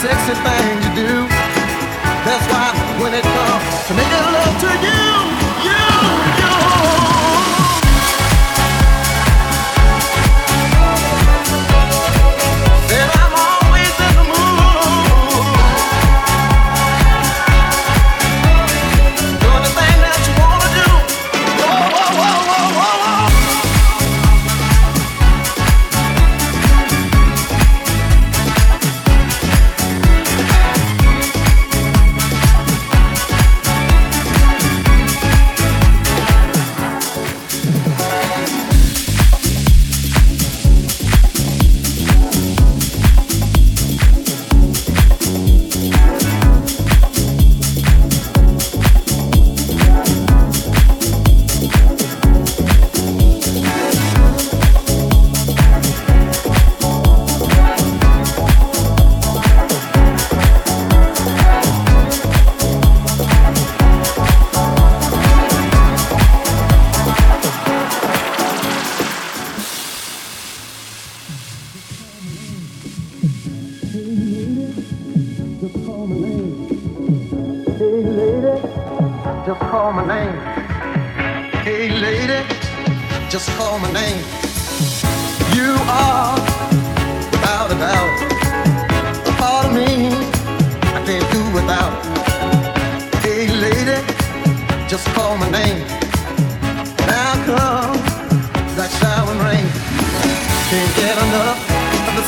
sexy things you do. That's why when it comes to making love to you, you.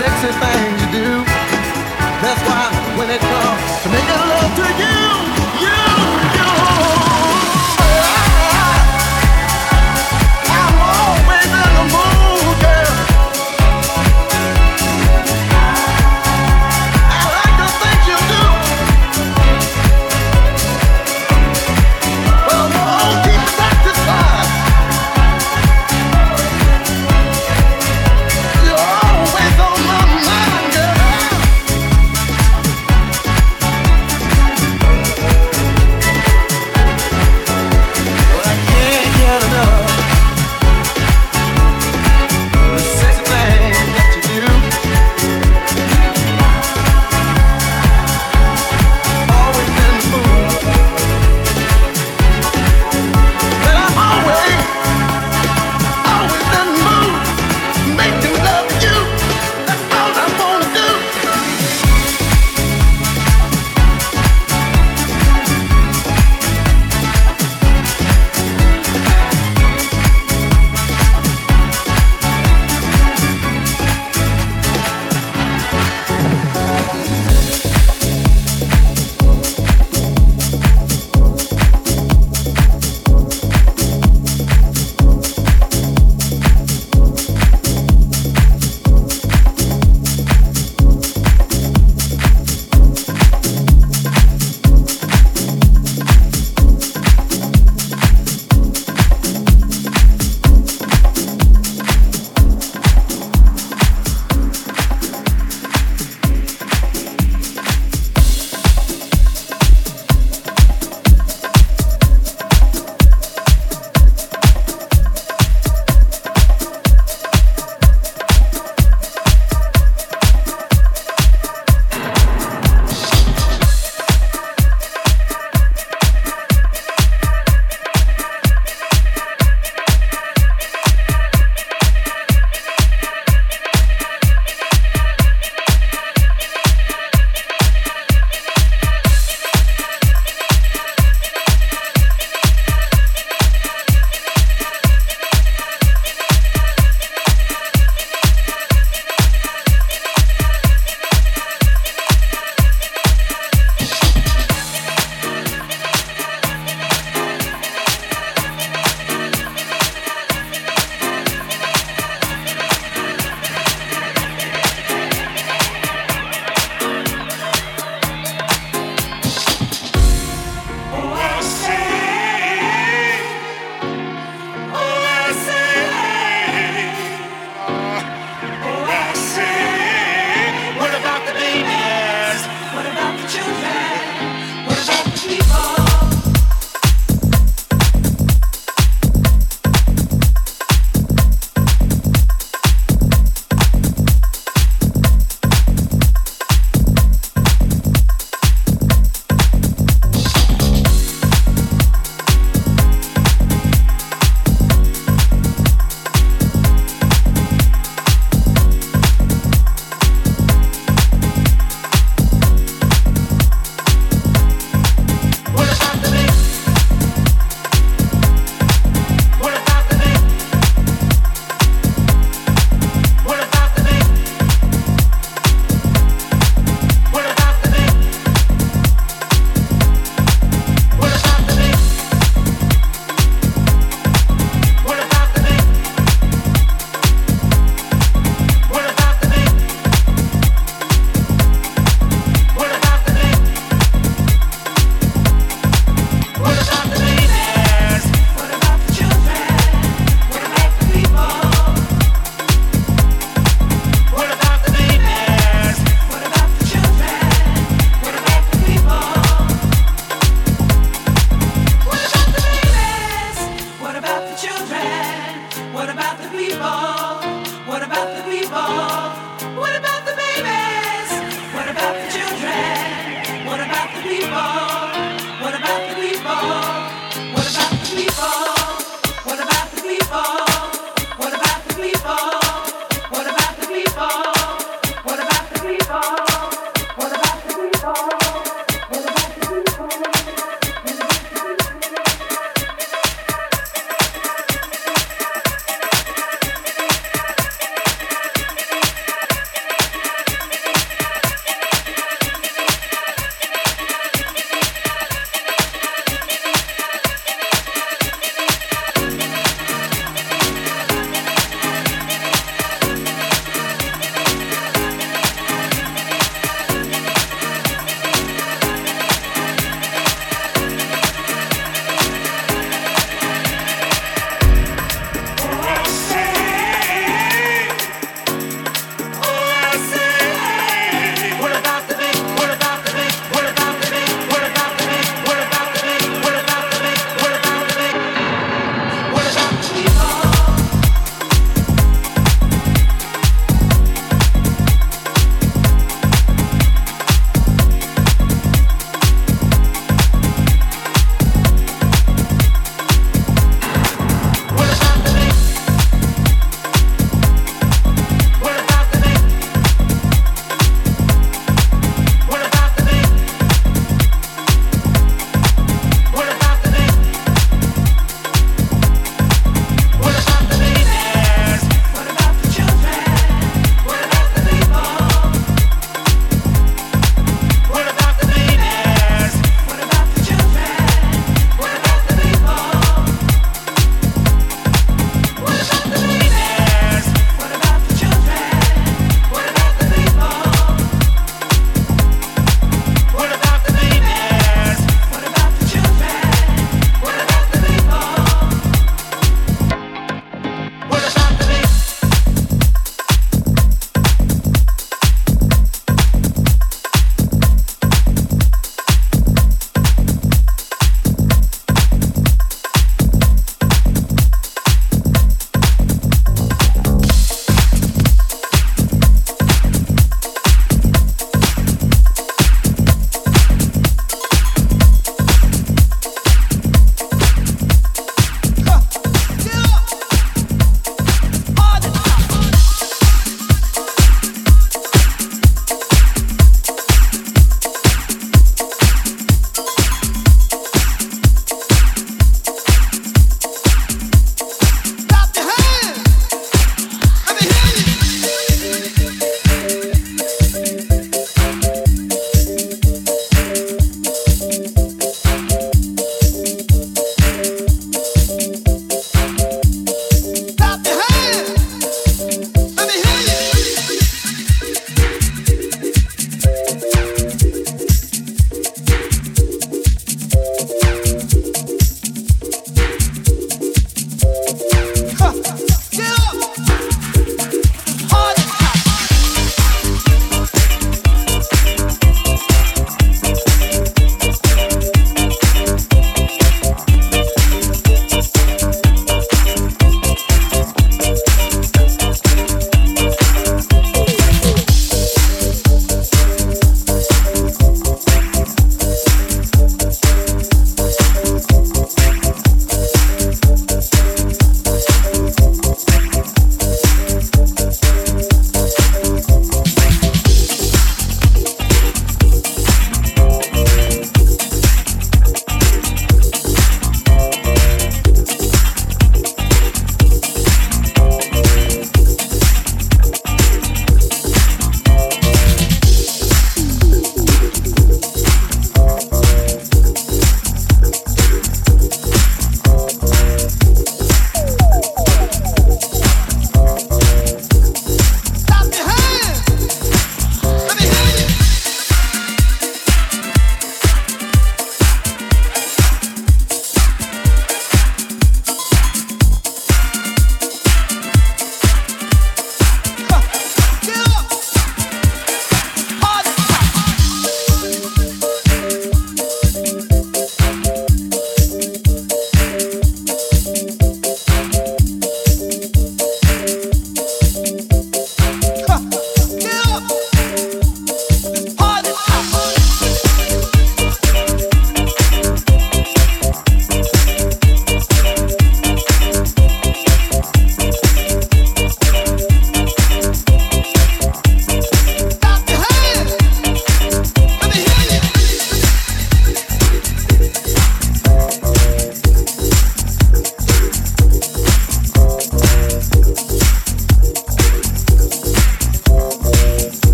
sexy thing.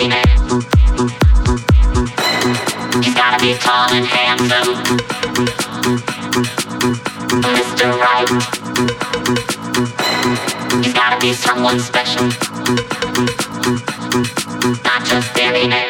free. You gotta be tall and handsome, Mr. Right. You gotta be someone special, not just any name.